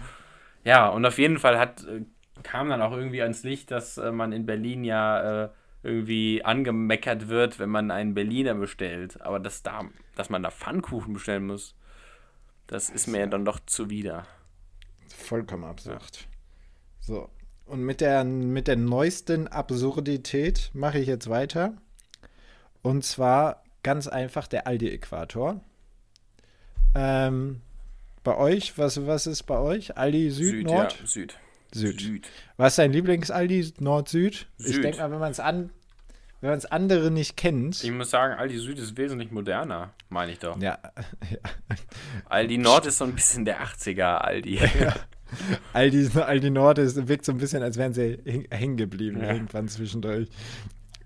Ja, und auf jeden Fall hat, äh, kam dann auch irgendwie ans Licht, dass äh, man in Berlin ja äh, irgendwie angemeckert wird, wenn man einen Berliner bestellt. Aber dass, da, dass man da Pfannkuchen bestellen muss, das ist mir ja dann doch zuwider. Vollkommen absurd. Ja. So. Und mit der, mit der neuesten Absurdität mache ich jetzt weiter. Und zwar ganz einfach der Aldi-Äquator. Ähm, bei euch, was, was ist bei euch? Aldi Süd, Süd Nord? Ja, Süd. Süd. Süd. Was ist dein Lieblings-Aldi Nord-Süd? Ich denke mal, wenn man es an, wenn man es andere nicht kennt. Ich muss sagen, Aldi Süd ist wesentlich moderner, meine ich doch. Ja. ja. Aldi Nord ist so ein bisschen der 80er Aldi. Ja. Aldi, Aldi Nord ist, wirkt so ein bisschen, als wären sie hängen geblieben Ja. irgendwann zwischendurch.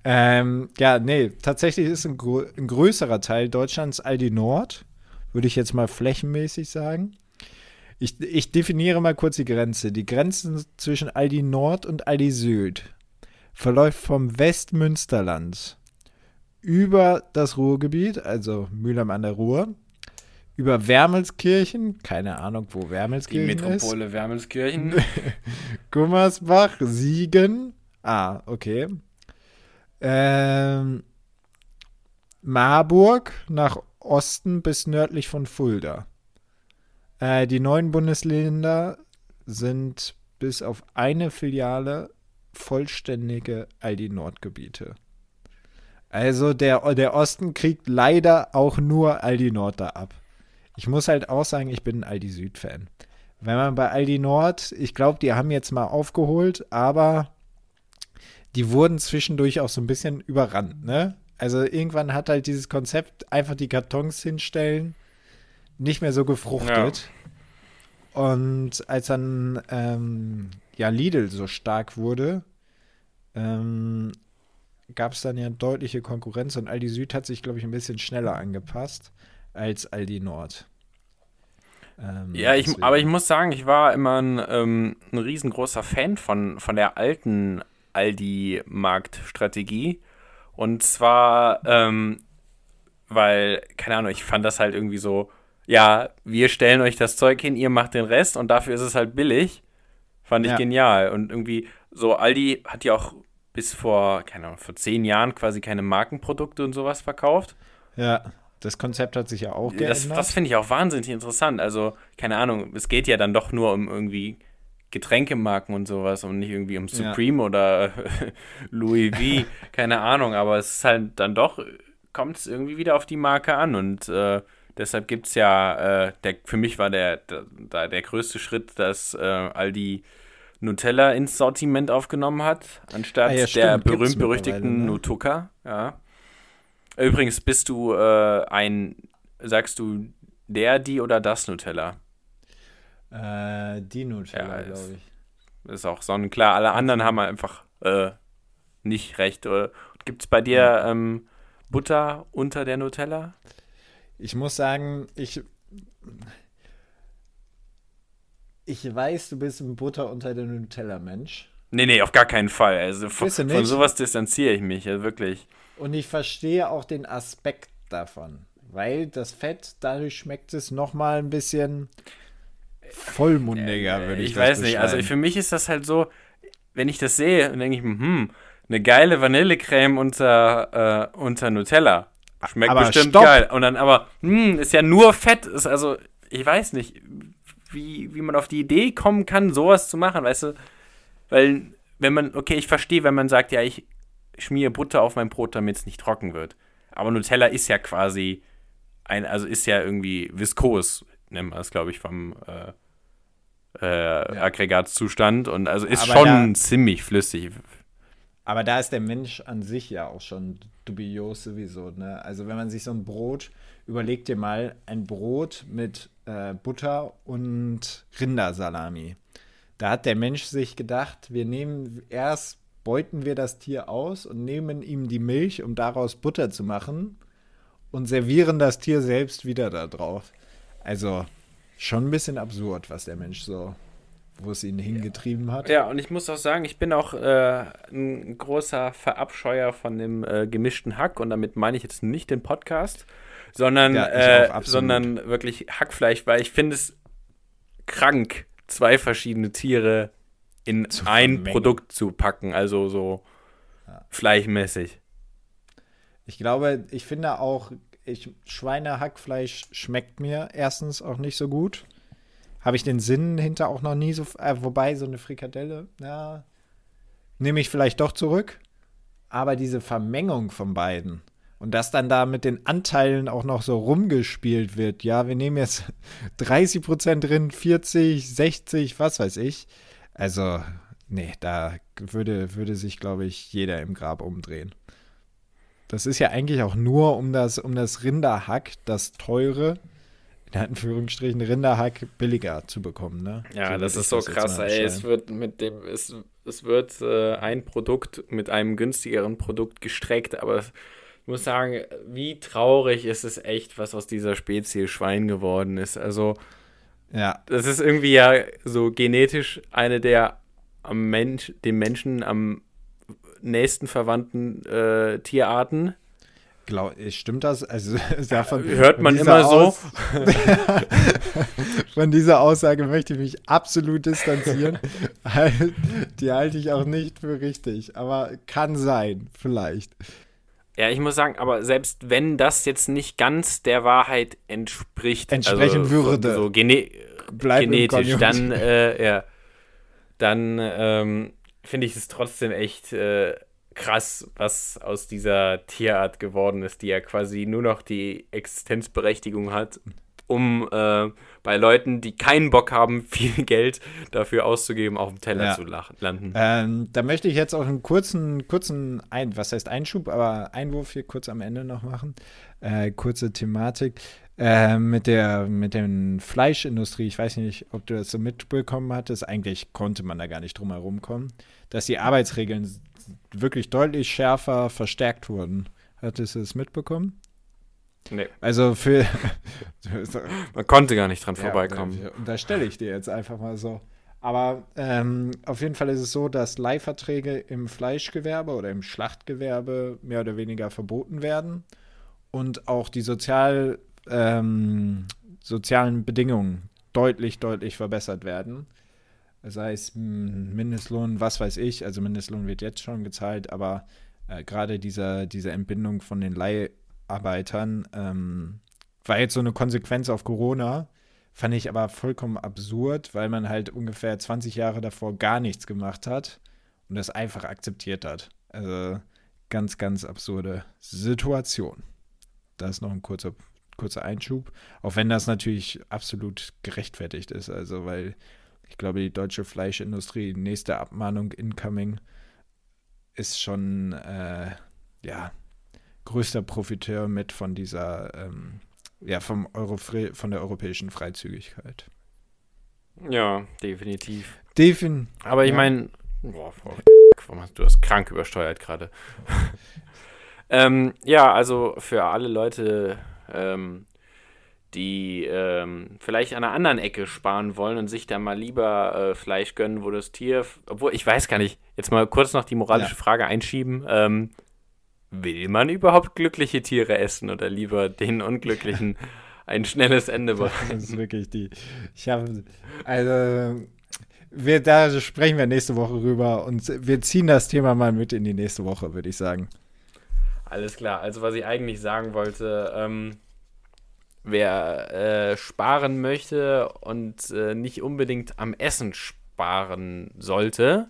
Ähm, ja, nee, tatsächlich ist ein, ein größerer Teil Deutschlands Aldi Nord, würde ich jetzt mal flächenmäßig sagen. Ich, ich definiere mal kurz die Grenze. Die Grenze zwischen Aldi Nord und Aldi Süd verläuft vom Westmünsterland über das Ruhrgebiet, also Mülheim an der Ruhr, über Wermelskirchen, keine Ahnung, wo Die Wermelskirchen ist. Metropole Wermelskirchen. Gummersbach, Siegen. Ah, okay. Ähm, Marburg nach Osten bis nördlich von Fulda. Äh, die neuen Bundesländer sind bis auf eine Filiale vollständige Aldi Nordgebiete. Also der, der Osten kriegt leider auch nur Aldi Nord da ab. Ich muss halt auch sagen, ich bin ein Aldi Süd-Fan. Wenn man bei Aldi Nord, ich glaube, die haben jetzt mal aufgeholt, aber die wurden zwischendurch auch so ein bisschen überrannt, ne? Also irgendwann hat halt dieses Konzept, einfach die Kartons hinstellen, nicht mehr so gefruchtet. Und als dann ähm, ja Lidl so stark wurde, ähm, gab es dann ja deutliche Konkurrenz und Aldi Süd hat sich, glaube ich, ein bisschen schneller angepasst als Aldi Nord. Ähm, Ja, ich, deswegen- aber ich muss sagen, ich war immer ein, ähm, ein riesengroßer Fan von, von der alten Aldi-Marktstrategie. Und zwar, ähm, weil, keine Ahnung, ich fand das halt irgendwie so, ja, wir stellen euch das Zeug hin, ihr macht den Rest und dafür ist es halt billig. Fand ich Ja. genial. Und irgendwie, so Aldi hat ja auch bis vor, keine Ahnung, vor zehn Jahren quasi keine Markenprodukte und sowas verkauft. Ja, das Konzept hat sich ja auch geändert. Das, das finde ich auch wahnsinnig interessant. Also, keine Ahnung, es geht ja dann doch nur um irgendwie Getränkemarken und sowas und nicht irgendwie um Ja. Supreme oder Louis V, keine Ahnung, aber es ist halt dann doch, kommt es irgendwie wieder auf die Marke an und äh, deshalb gibt es ja, äh, der, für mich war der, der, der größte Schritt, dass äh, Aldi Nutella ins Sortiment aufgenommen hat, anstatt Ah ja, der berühmt-berüchtigten ne? Nutuka, ja. Übrigens, bist du äh, ein, sagst du der, die oder das Nutella? Äh, die Nutella, Ja, glaube ich. Ist auch sonnenklar. Alle anderen haben einfach äh, nicht recht. Gibt es bei dir ähm, Butter unter der Nutella? Ich muss sagen, ich. Ich weiß, du bist ein Butter unter der Nutella-Mensch. Nee, nee, auf gar keinen Fall. Also von, von sowas distanziere ich mich, ja, wirklich. Und ich verstehe auch den Aspekt davon. Weil das Fett, dadurch schmeckt es nochmal ein bisschen vollmundiger, würde ich Ich das weiß nicht, also für mich ist das halt so, wenn ich das sehe, dann denke ich mir, hm, eine geile Vanillecreme unter, äh, unter Nutella. Schmeckt Aber bestimmt stopp! geil. Und dann aber, hm, ist ja nur Fett. Ist also, ich weiß nicht, wie, wie man auf die Idee kommen kann, sowas zu machen, weißt du? Weil, wenn man, okay, ich verstehe, wenn man sagt, ja, ich schmiere Butter auf mein Brot, damit es nicht trocken wird. Aber Nutella ist ja quasi ein, also ist ja irgendwie viskos, nennt man es, glaube ich, vom äh, äh, Aggregatzustand. Und also ist Aber schon da- ziemlich flüssig. Aber da ist der Mensch an sich ja auch schon dubios sowieso. Ne? Also wenn man sich so ein Brot, überleg dir mal ein Brot mit äh, Butter und Rindersalami. Da hat der Mensch sich gedacht, wir nehmen erst, beuten wir das Tier aus und nehmen ihm die Milch, um daraus Butter zu machen und servieren das Tier selbst wieder da drauf. Also schon ein bisschen absurd, was der Mensch so, wo es ihn hingetrieben hat. Ja, und ich muss auch sagen, ich bin auch äh, ein großer Verabscheuer von dem äh, gemischten Hack. Und damit meine ich jetzt nicht den Podcast, sondern, Ja, äh, sondern wirklich Hackfleisch, weil ich finde es krank, zwei verschiedene Tiere in Zu ein vermengen. Produkt zu packen. Also so fleischmäßig. Ich glaube, ich finde auch, ich, Schweinehackfleisch schmeckt mir erstens auch nicht so gut. Habe ich den Sinn hinter auch noch nie so. Äh, wobei, so eine Frikadelle, ja, nehme ich vielleicht doch zurück. Aber diese Vermengung von beiden und dass dann da mit den Anteilen auch noch so rumgespielt wird, ja, wir nehmen jetzt 30% drin, 40, 60, was weiß ich. Also, nee, da würde, würde sich, glaube ich, jeder im Grab umdrehen. Das ist ja eigentlich auch nur um das, um das Rinderhack, das teure, in Anführungsstrichen Rinderhack billiger zu bekommen. Ne? Ja, So das ist so jetzt krass, ey. Es wird mit dem, es, es wird äh, ein Produkt mit einem günstigeren Produkt gestreckt, aber ich muss sagen, wie traurig ist es echt, was aus dieser Spezie Schwein geworden ist. Also, Ja, das ist irgendwie ja so genetisch eine der am Mensch, dem Menschen am nächsten verwandten äh, Tierarten. Glaub, stimmt das? Also Hört von man dieser immer so. Aus- von dieser Aussage möchte ich mich absolut distanzieren. Die halte ich auch nicht für richtig, aber kann sein, vielleicht. Ja, ich muss sagen, aber selbst wenn das jetzt nicht ganz der Wahrheit entspricht, Entsprechen also würde. so gene genetisch, dann, äh, ja, dann ähm, finde ich es trotzdem echt äh, krass, was aus dieser Tierart geworden ist, die ja quasi nur noch die Existenzberechtigung hat, um äh, bei Leuten, die keinen Bock haben, viel Geld dafür auszugeben, auf dem Teller Ja. zu landen. Ähm, da möchte ich jetzt auch einen kurzen, kurzen ein, was heißt Einschub, aber Einwurf hier kurz am Ende noch machen. Äh, kurze Thematik. Äh, mit der mit der Fleischindustrie, ich weiß nicht, ob du das so mitbekommen hattest, eigentlich konnte man da gar nicht drum herum kommen, dass die Arbeitsregeln wirklich deutlich schärfer verstärkt wurden. Hattest du es mitbekommen? Nee, Also für man konnte gar nicht dran Ja, vorbeikommen. Da stelle ich dir jetzt einfach mal so. Aber ähm, auf jeden Fall ist es so, dass Leihverträge im Fleischgewerbe oder im Schlachtgewerbe mehr oder weniger verboten werden und auch die sozial, ähm, sozialen Bedingungen deutlich, deutlich verbessert werden. Sei es Mindestlohn, was weiß ich, also Mindestlohn wird jetzt schon gezahlt, aber äh, gerade diese, diese Entbindung von den Leiharbeitern ähm, war jetzt so eine Konsequenz auf Corona, fand ich aber vollkommen absurd, weil man halt ungefähr 20 Jahre davor gar nichts gemacht hat und das einfach akzeptiert hat. Also ganz, ganz absurde Situation. Da ist noch ein kurzer, kurzer Einschub, auch wenn das natürlich absolut gerechtfertigt ist. Also, weil ich glaube, die deutsche Fleischindustrie, nächste Abmahnung incoming, ist schon, äh, ja, größter Profiteur mit von dieser, ähm, ja, vom Euro von der europäischen Freizügigkeit. Ja, definitiv. Defin Aber ich Ja. meine, hast du das krank übersteuert gerade? ähm, ja, also für alle Leute, ähm, die ähm, vielleicht an einer anderen Ecke sparen wollen und sich da mal lieber äh, Fleisch gönnen, wo das Tier, obwohl ich weiß gar nicht, jetzt mal kurz noch die moralische Ja. Frage einschieben. Ähm, will man überhaupt glückliche Tiere essen oder lieber den Unglücklichen ein schnelles Ende Das bereiten? ist wirklich die. Ich habe. Also. Wir, da sprechen wir nächste Woche rüber und wir ziehen das Thema mal mit in die nächste Woche, würde ich sagen. Alles klar. Also was ich eigentlich sagen wollte, ähm, wer äh, sparen möchte und äh, nicht unbedingt am Essen sparen sollte,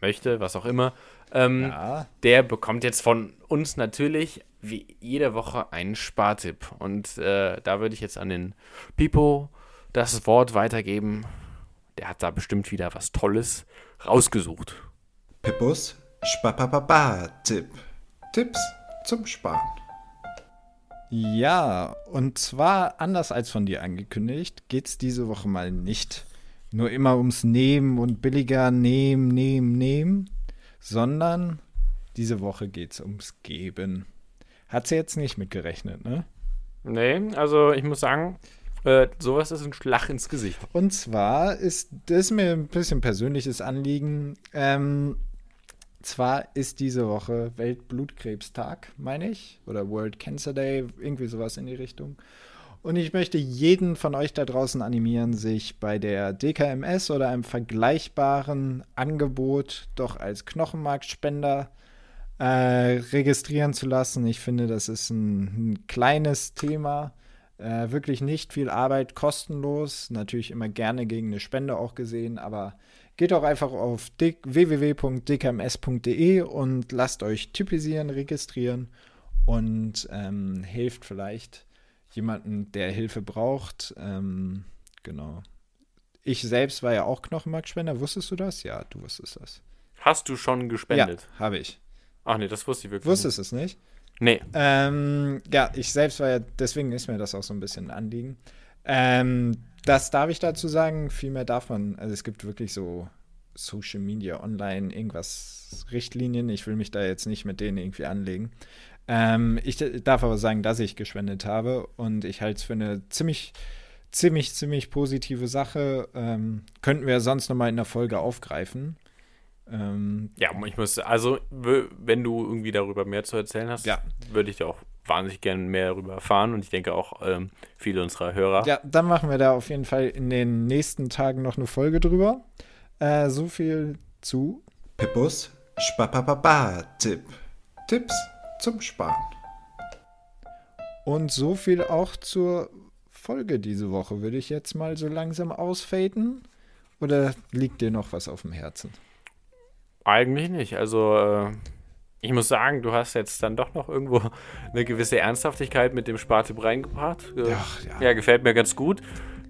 möchte, was auch immer, ähm, Ja. der bekommt jetzt von uns natürlich wie jede Woche einen Spartipp. Und äh, da würde ich jetzt an den Pipo das Wort weitergeben. Der hat da bestimmt wieder was Tolles rausgesucht. Pippus Spapapapa-Tipp. Tipps zum Sparen. Ja, und zwar anders als von dir angekündigt, geht es diese Woche mal nicht nur immer ums Nehmen und billiger nehmen, nehmen, nehmen, sondern diese Woche geht es ums Geben. Hat sie jetzt nicht mitgerechnet, ne? Nee, also ich muss sagen, äh, sowas ist ein Schlag ins Gesicht. Und zwar ist das mir ein bisschen persönliches Anliegen. Ähm, zwar ist diese Woche Weltblutkrebstag, meine ich, oder World Cancer Day, irgendwie sowas in die Richtung. Und ich möchte jeden von euch da draußen animieren, sich bei der DKMS oder einem vergleichbaren Angebot doch als Knochenmarkspender äh, registrieren zu lassen. Ich finde, das ist ein, ein kleines Thema. Äh, wirklich nicht viel Arbeit, kostenlos. Natürlich immer gerne gegen eine Spende auch gesehen, aber geht auch einfach auf www.dkms.de und lasst euch typisieren, registrieren und ähm, hilft vielleicht jemanden, der Hilfe braucht. Ähm, genau. Ich selbst war ja auch Knochenmarkspender. Wusstest du das? Ja, du wusstest das. Hast du schon gespendet? Ja, habe ich. Ach nee, das wusste ich wirklich Wusstest es nicht? nicht. Nee. Ähm, ja, ich selbst war ja, deswegen ist mir das auch so ein bisschen ein Anliegen. Ähm, das darf ich dazu sagen, viel mehr darf man. Also es gibt wirklich so Social Media, Online, irgendwas, Richtlinien. Ich will mich da jetzt nicht mit denen irgendwie anlegen. Ähm, ich darf aber sagen, dass ich gespendet habe und ich halte es für eine ziemlich, ziemlich, ziemlich positive Sache. Ähm, könnten wir sonst nochmal in der Folge aufgreifen. Ähm, Ja, ich muss, also, wenn du irgendwie darüber mehr zu erzählen hast, Ja. würde ich da auch wahnsinnig gerne mehr darüber erfahren und ich denke auch ähm, viele unserer Hörer. Ja, dann machen wir da auf jeden Fall in den nächsten Tagen noch eine Folge drüber. Äh, so viel zu. Pippus Spapapapa-Tipp. Tipps zum Sparen. Und so viel auch zur Folge diese Woche. Würde ich jetzt mal so langsam ausfaden? Oder liegt dir noch was auf dem Herzen? Eigentlich nicht. Also, äh, ich muss sagen, du hast jetzt dann doch noch irgendwo eine gewisse Ernsthaftigkeit mit dem Spartipp reingebracht. Äh, Ach, ja. ja, gefällt mir ganz gut.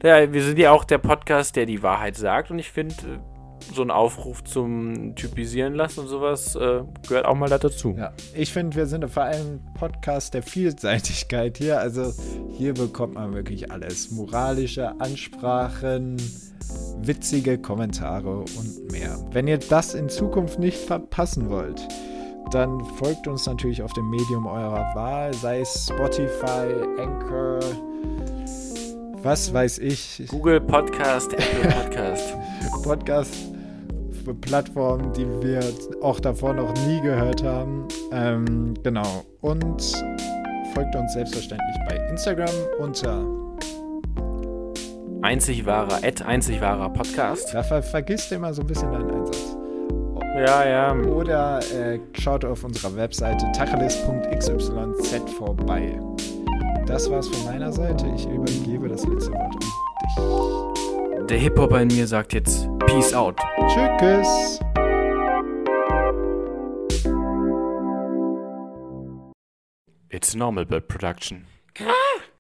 Ja, wir sind ja auch der Podcast, der die Wahrheit sagt und ich finde, äh, so ein Aufruf zum Typisieren lassen und sowas äh, gehört auch mal dazu. Ja, ich finde, wir sind vor allem Podcast der Vielseitigkeit hier. Also hier bekommt man wirklich alles. Moralische Ansprachen, witzige Kommentare und mehr. Wenn ihr das in Zukunft nicht verpassen wollt, dann folgt uns natürlich auf dem Medium eurer Wahl, sei es Spotify, Anchor, was weiß ich. Google Podcast, Apple Podcast. Podcast Plattformen, die wir auch davor noch nie gehört haben. Ähm, genau. Und folgt uns selbstverständlich bei Instagram unter. einzig wahrer, einzig wahrer Podcast. Da ver vergisst immer so ein bisschen deinen Einsatz. Ja, ja. Oder äh, schaut auf unserer Webseite tacheles.xyz vorbei. Das war's von meiner Seite. Ich übergebe das letzte Wort an Der Hip-Hopper in mir sagt jetzt Peace out. dich. Tschüss. It's normal bird production.